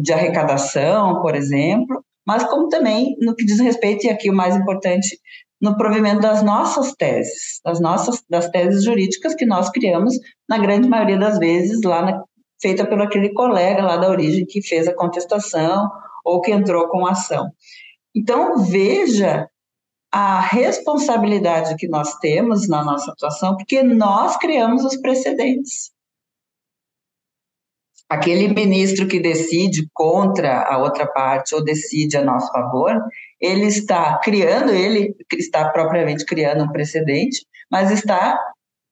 de arrecadação, por exemplo, mas como também no que diz respeito, e aqui o mais importante, no provimento das nossas teses, das nossas das teses jurídicas que nós criamos, na grande maioria das vezes, lá na, feita pelo aquele colega lá da origem que fez a contestação ou que entrou com ação. Então, veja a responsabilidade que nós temos na nossa atuação, porque nós criamos os precedentes aquele ministro que decide contra a outra parte ou decide a nosso favor, ele está criando, ele está propriamente criando um precedente, mas está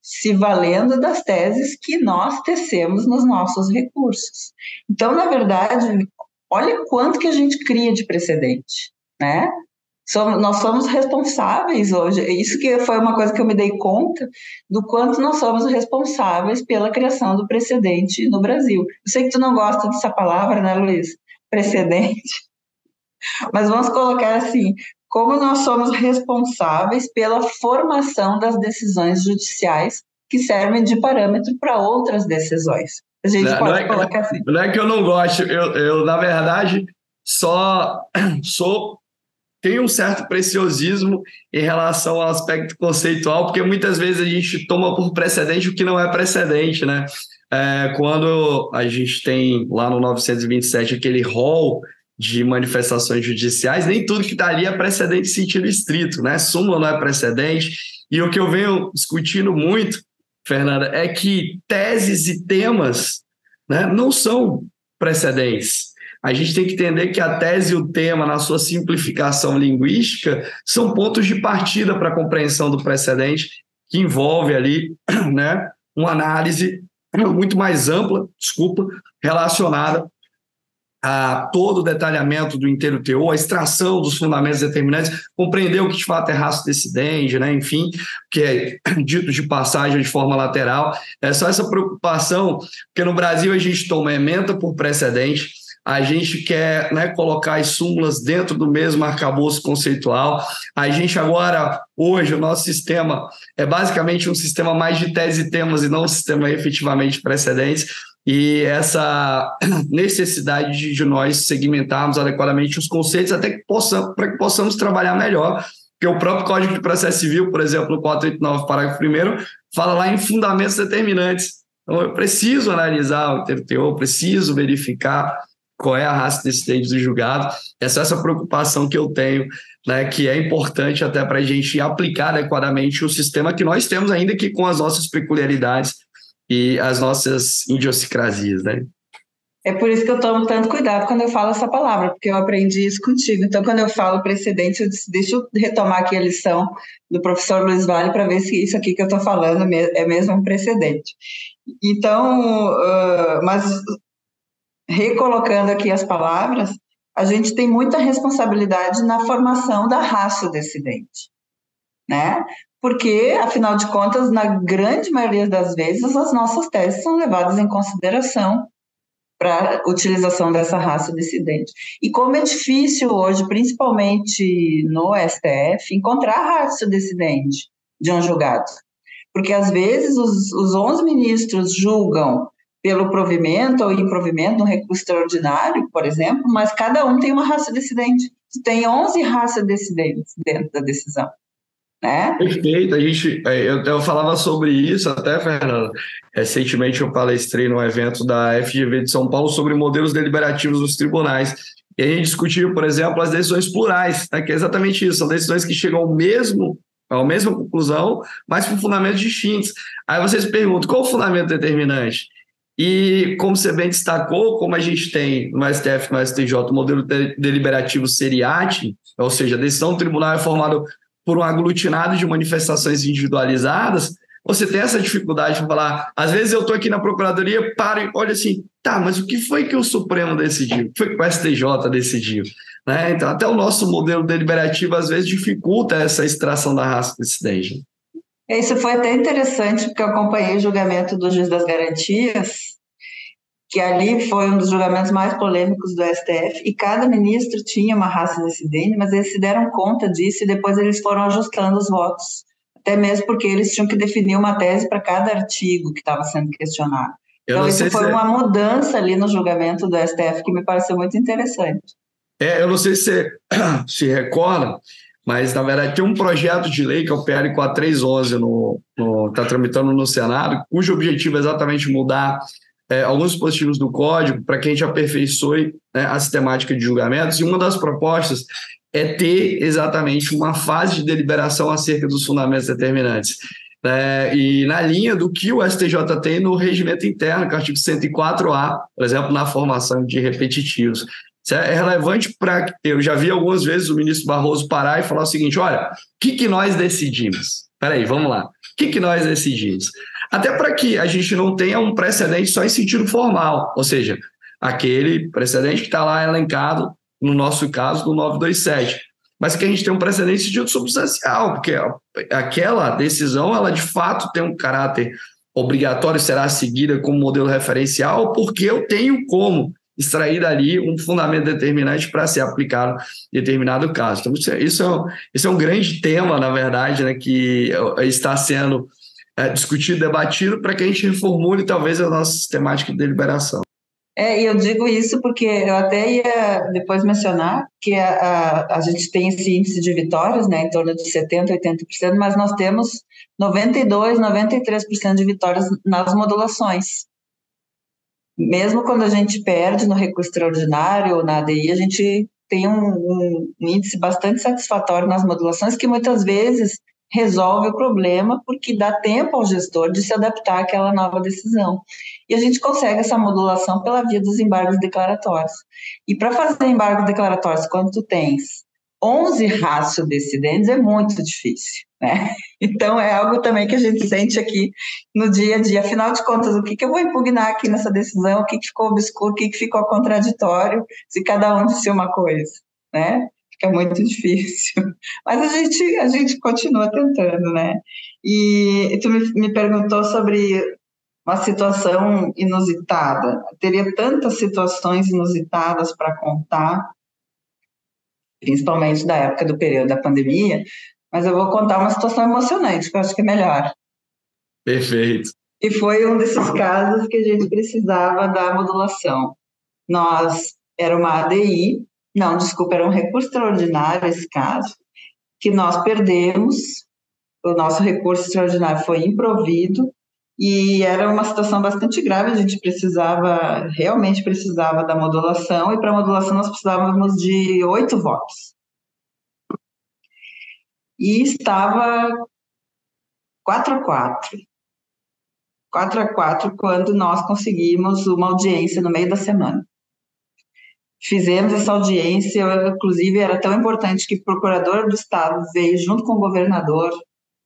se valendo das teses que nós tecemos nos nossos recursos. Então, na verdade, olha quanto que a gente cria de precedente, né? Somos, nós somos responsáveis hoje. Isso que foi uma coisa que eu me dei conta do quanto nós somos responsáveis pela criação do precedente no Brasil. Eu sei que tu não gosta dessa palavra, né, Luiz? Precedente. Mas vamos colocar assim: como nós somos responsáveis pela formação das decisões judiciais que servem de parâmetro para outras decisões. A gente não, pode não é, colocar assim. Não é que eu não gosto, eu, eu na verdade, só sou tem um certo preciosismo em relação ao aspecto conceitual, porque muitas vezes a gente toma por precedente o que não é precedente, né? É, quando a gente tem lá no 927 aquele rol de manifestações judiciais, nem tudo que está ali é precedente em sentido estrito, né? Súmula não é precedente. E o que eu venho discutindo muito, Fernanda, é que teses e temas né, não são precedentes a gente tem que entender que a tese e o tema, na sua simplificação linguística, são pontos de partida para a compreensão do precedente, que envolve ali né, uma análise muito mais ampla, desculpa, relacionada a todo o detalhamento do inteiro teor, a extração dos fundamentos determinantes, compreender o que de fato é raço decidente, né? enfim, que é dito de passagem de forma lateral. É só essa preocupação, porque no Brasil a gente toma emenda por precedente, a gente quer né, colocar as súmulas dentro do mesmo arcabouço conceitual. A gente agora, hoje, o nosso sistema é basicamente um sistema mais de tese e temas e não um sistema efetivamente precedentes. E essa necessidade de, de nós segmentarmos adequadamente os conceitos até que possamos, para que possamos trabalhar melhor. Porque o próprio Código de Processo Civil, por exemplo, no 489, parágrafo 1 fala lá em fundamentos determinantes. Então, eu preciso analisar o teor, preciso verificar qual é a raça desse dente do julgado. Essa é essa preocupação que eu tenho, né, que é importante até para a gente aplicar adequadamente o sistema que nós temos, ainda que com as nossas peculiaridades e as nossas idiosincrasias, né? É por isso que eu tomo tanto cuidado quando eu falo essa palavra, porque eu aprendi isso contigo. Então, quando eu falo precedente, eu disse, deixa eu retomar aqui a lição do professor Luiz Vale para ver se isso aqui que eu estou falando é mesmo um precedente. Então, uh, mas recolocando aqui as palavras, a gente tem muita responsabilidade na formação da raça decidente, né? Porque, afinal de contas, na grande maioria das vezes, as nossas teses são levadas em consideração para utilização dessa raça dissidente. E como é difícil hoje, principalmente no STF, encontrar raça dissidente de um julgado. Porque às vezes os, os 11 ministros julgam pelo provimento ou improvimento, um recurso extraordinário, por exemplo, mas cada um tem uma raça dissidente. Tem 11 raças dissidentes dentro da decisão. Né? Perfeito, a gente, é, eu, eu falava sobre isso até, Fernanda. Recentemente eu palestrei num evento da FGV de São Paulo sobre modelos deliberativos dos tribunais. E a gente discutiu, por exemplo, as decisões plurais, né, que é exatamente isso, são decisões que chegam ao mesmo, à mesma conclusão, mas com fundamentos distintos. Aí vocês perguntam, qual o fundamento determinante? E como você bem destacou, como a gente tem no STF no STJ o modelo deliberativo seriate, ou seja, a decisão do tribunal é formada por um aglutinado de manifestações individualizadas, você tem essa dificuldade de falar. Às vezes eu estou aqui na procuradoria, paro e olho assim, tá, mas o que foi que o Supremo decidiu? O que foi que o STJ decidiu? Né? Então, até o nosso modelo deliberativo às vezes dificulta essa extração da raça dissidente. Isso foi até interessante, porque eu acompanhei o julgamento do juiz das garantias, que ali foi um dos julgamentos mais polêmicos do STF, e cada ministro tinha uma raça dissidente, mas eles se deram conta disso e depois eles foram ajustando os votos, até mesmo porque eles tinham que definir uma tese para cada artigo que estava sendo questionado. Eu então, isso foi uma mudança ali no julgamento do STF que me pareceu muito interessante. É, eu não sei se você se recorda, mas na verdade tem um projeto de lei que é o PL 4311 no está tramitando no Senado, cujo objetivo é exatamente mudar é, alguns dispositivos do código para que a gente aperfeiçoe né, a sistemática de julgamentos, e uma das propostas é ter exatamente uma fase de deliberação acerca dos fundamentos determinantes. É, e na linha do que o STJ tem no regimento interno, que é o artigo 104A, por exemplo, na formação de repetitivos. Isso é relevante para. Eu já vi algumas vezes o ministro Barroso parar e falar o seguinte: olha, o que, que nós decidimos? Peraí, vamos lá. O que, que nós decidimos? Até para que a gente não tenha um precedente só em sentido formal, ou seja, aquele precedente que está lá elencado, no nosso caso, no 927. Mas que a gente tem um precedente em sentido substancial, porque aquela decisão, ela de fato tem um caráter obrigatório, será seguida como modelo referencial, porque eu tenho como extrair dali um fundamento determinante para ser aplicado em determinado caso. Então, isso é, isso é, um, isso é um grande tema, na verdade, né, que está sendo é, discutido, debatido, para que a gente reformule talvez a nossa sistemática de deliberação. É, e eu digo isso porque eu até ia depois mencionar que a, a, a gente tem esse índice de vitórias, né, em torno de 70%, 80%, mas nós temos 92%, 93% de vitórias nas modulações. Mesmo quando a gente perde no recurso extraordinário ou na ADI, a gente tem um, um índice bastante satisfatório nas modulações que muitas vezes resolve o problema porque dá tempo ao gestor de se adaptar àquela nova decisão. E a gente consegue essa modulação pela via dos embargos declaratórios. E para fazer embargos declaratórios, quando tu tens 11 raços decidentes, é muito difícil. Né? Então, é algo também que a gente sente aqui no dia a dia. Afinal de contas, o que, que eu vou impugnar aqui nessa decisão? O que, que ficou obscuro? O que, que ficou contraditório? Se cada um disse uma coisa. Né? Fica muito difícil. Mas a gente, a gente continua tentando, né? E tu me, me perguntou sobre uma situação inusitada. Teria tantas situações inusitadas para contar, principalmente da época do período da pandemia, mas eu vou contar uma situação emocionante, que eu acho que é melhor. Perfeito. E foi um desses casos que a gente precisava da modulação. Nós, era uma ADI, não, desculpa, era um recurso extraordinário esse caso, que nós perdemos, o nosso recurso extraordinário foi improvido, e era uma situação bastante grave, a gente precisava, realmente precisava da modulação, e para modulação nós precisávamos de oito votos. E estava 4 a 4. 4 a 4 quando nós conseguimos uma audiência no meio da semana. Fizemos essa audiência, inclusive era tão importante que o procurador do estado veio junto com o governador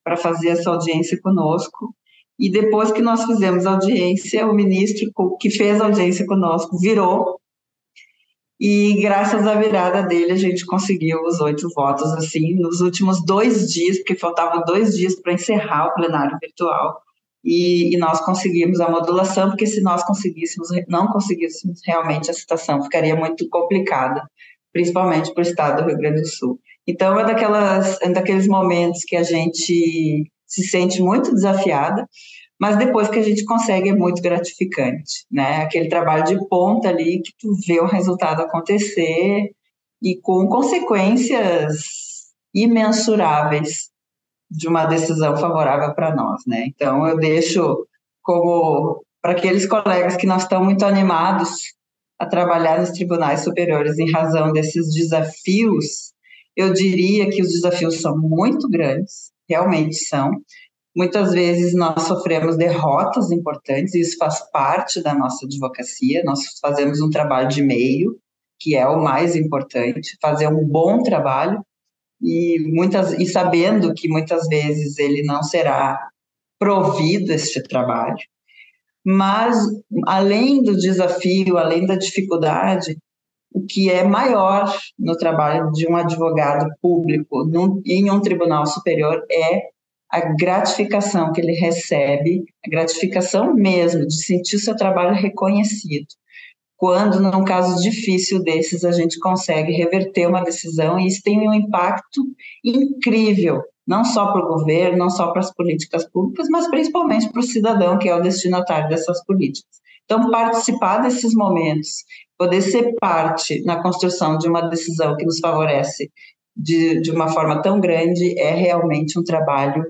para fazer essa audiência conosco. E depois que nós fizemos audiência, o ministro que fez audiência conosco virou e graças à virada dele, a gente conseguiu os oito votos, assim, nos últimos dois dias, porque faltavam dois dias para encerrar o plenário virtual. E, e, nós conseguimos a modulação, porque se nós conseguíssemos, não conseguíssemos realmente a situação, ficaria muito complicada, principalmente para o estado do Rio Grande do Sul. Então, é, daquelas, é daqueles momentos que a gente se sente muito desafiada, mas depois que a gente consegue é muito gratificante, né? Aquele trabalho de ponta ali que tu vê o resultado acontecer e com consequências imensuráveis de uma decisão favorável para nós, né? Então eu deixo como para aqueles colegas que não estão muito animados a trabalhar nos tribunais superiores em razão desses desafios, eu diria que os desafios são muito grandes, realmente são, Muitas vezes nós sofremos derrotas importantes, e isso faz parte da nossa advocacia. Nós fazemos um trabalho de meio, que é o mais importante, fazer um bom trabalho e muitas e sabendo que muitas vezes ele não será provido este trabalho. Mas além do desafio, além da dificuldade, o que é maior no trabalho de um advogado público num, em um tribunal superior é a gratificação que ele recebe, a gratificação mesmo de sentir seu trabalho reconhecido. Quando, num caso difícil desses, a gente consegue reverter uma decisão e isso tem um impacto incrível, não só para o governo, não só para as políticas públicas, mas principalmente para o cidadão, que é o destinatário dessas políticas. Então, participar desses momentos, poder ser parte na construção de uma decisão que nos favorece de, de uma forma tão grande, é realmente um trabalho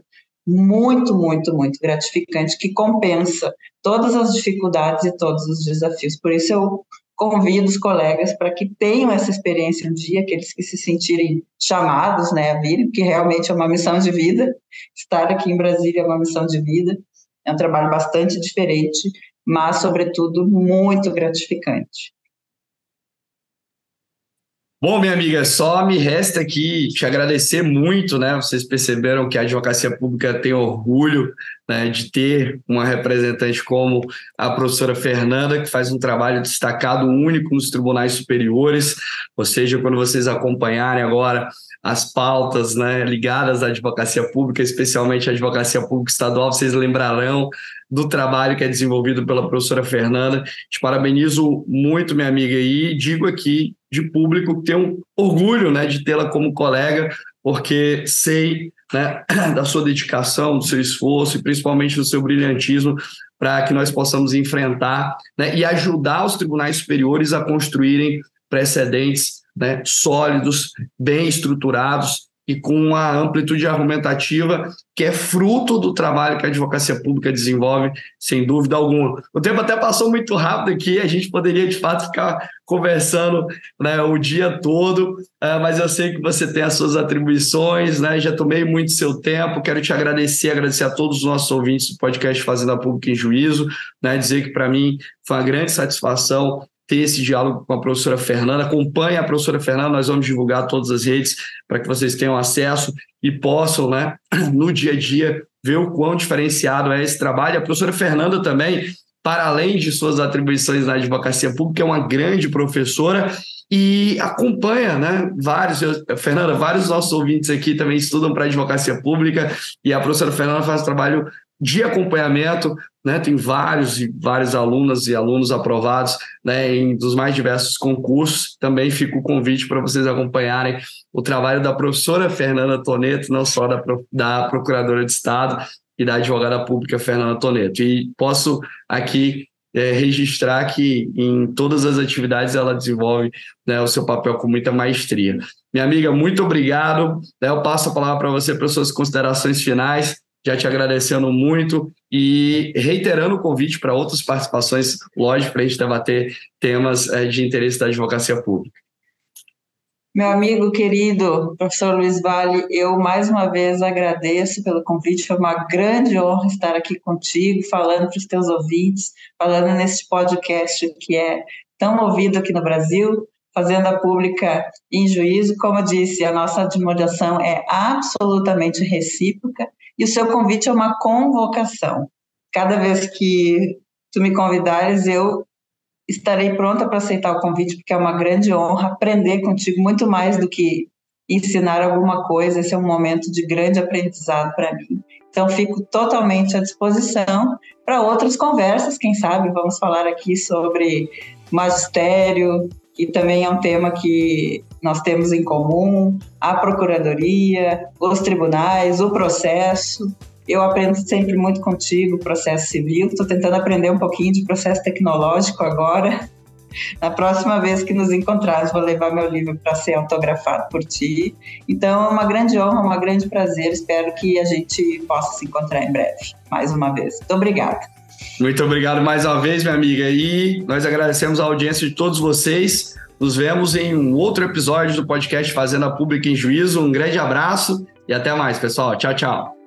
muito, muito, muito gratificante, que compensa todas as dificuldades e todos os desafios. Por isso, eu convido os colegas para que tenham essa experiência um dia, aqueles que se sentirem chamados né, a vir, porque realmente é uma missão de vida. Estar aqui em Brasília é uma missão de vida, é um trabalho bastante diferente, mas, sobretudo, muito gratificante. Bom, minha amiga, só me resta aqui te agradecer muito, né? Vocês perceberam que a advocacia pública tem orgulho né, de ter uma representante como a professora Fernanda, que faz um trabalho destacado, único nos tribunais superiores. Ou seja, quando vocês acompanharem agora as pautas né, ligadas à advocacia pública, especialmente à advocacia pública estadual, vocês lembrarão do trabalho que é desenvolvido pela professora Fernanda. Te parabenizo muito, minha amiga, e digo aqui de público que tenho orgulho né, de tê-la como colega, porque sei né, da sua dedicação, do seu esforço e principalmente do seu brilhantismo para que nós possamos enfrentar né, e ajudar os tribunais superiores a construírem precedentes né, sólidos, bem estruturados e com uma amplitude argumentativa que é fruto do trabalho que a advocacia pública desenvolve, sem dúvida alguma. O tempo até passou muito rápido aqui, a gente poderia de fato ficar conversando né, o dia todo, uh, mas eu sei que você tem as suas atribuições, né, já tomei muito seu tempo, quero te agradecer, agradecer a todos os nossos ouvintes do podcast Fazenda Pública em Juízo, né, dizer que para mim foi uma grande satisfação ter esse diálogo com a professora Fernanda. Acompanhe a professora Fernanda, nós vamos divulgar todas as redes para que vocês tenham acesso e possam, né, no dia a dia, ver o quão diferenciado é esse trabalho. A professora Fernanda também, para além de suas atribuições na advocacia pública, é uma grande professora e acompanha, né? Vários, eu, Fernanda, vários dos nossos ouvintes aqui também estudam para advocacia pública e a professora Fernanda faz trabalho de acompanhamento, né? Tem vários e vários alunas e alunos aprovados, né, em dos mais diversos concursos. Também fica o convite para vocês acompanharem o trabalho da professora Fernanda Toneto, não só da, da procuradora de Estado e da advogada pública Fernanda Toneto. E posso aqui é, registrar que em todas as atividades ela desenvolve né, o seu papel com muita maestria. Minha amiga, muito obrigado. Né, eu passo a palavra para você para suas considerações finais já te agradecendo muito e reiterando o convite para outras participações, lógico, para a gente debater temas eh, de interesse da advocacia pública. Meu amigo querido, professor Luiz Vale, eu mais uma vez agradeço pelo convite, foi uma grande honra estar aqui contigo, falando para os teus ouvintes, falando neste podcast que é tão ouvido aqui no Brasil, Fazenda Pública em juízo. Como eu disse, a nossa admiração é absolutamente recíproca e o seu convite é uma convocação. cada vez que tu me convidares, eu estarei pronta para aceitar o convite, porque é uma grande honra aprender contigo muito mais do que ensinar alguma coisa. Esse é um momento de grande aprendizado para mim. Então, fico totalmente à disposição para outras conversas. Quem sabe vamos falar aqui sobre magistério, que também é um tema que nós temos em comum, a procuradoria, os tribunais, o processo. Eu aprendo sempre muito contigo, processo civil. Estou tentando aprender um pouquinho de processo tecnológico agora. Na próxima vez que nos encontrarmos, vou levar meu livro para ser autografado por ti. Então, é uma grande honra, um grande prazer. Espero que a gente possa se encontrar em breve, mais uma vez. Muito obrigada. Muito obrigado mais uma vez, minha amiga. E nós agradecemos a audiência de todos vocês. Nos vemos em um outro episódio do podcast Fazenda Pública em Juízo. Um grande abraço e até mais, pessoal. Tchau, tchau.